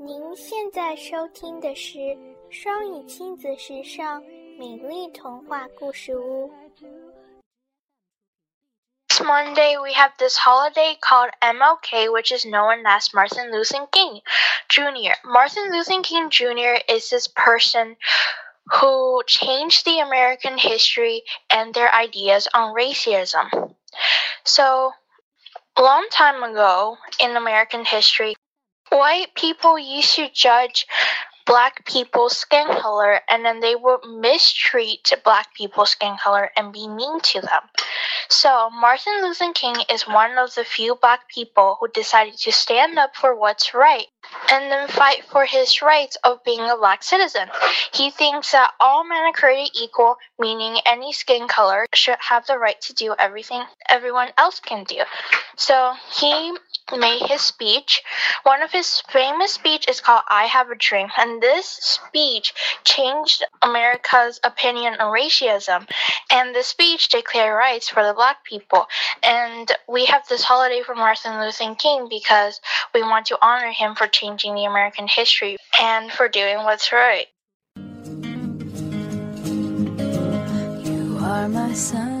您现在收听的是双语亲子时尚美丽童话故事屋。This Monday, we have this holiday called MLK, which is known as Martin Luther King Jr. Martin Luther King Jr. is this person who changed the American history and their ideas on racism. So, a long time ago in American history, white people used to judge black people's skin color and then they would mistreat black people's skin color and be mean to them. So, Martin Luther King is one of the few black people who decided to stand up for what's right and then fight for his rights of being a black citizen. He thinks that all men are created equal, meaning any skin color should have the right to do everything everyone else can do. So, he made his speech. One of his famous speech is called I Have a Dream and this speech changed America's opinion on racism and the speech declared rights for the black people. And we have this holiday for Martin Luther King because we want to honor him for changing the American history and for doing what's right. You are my sunshine.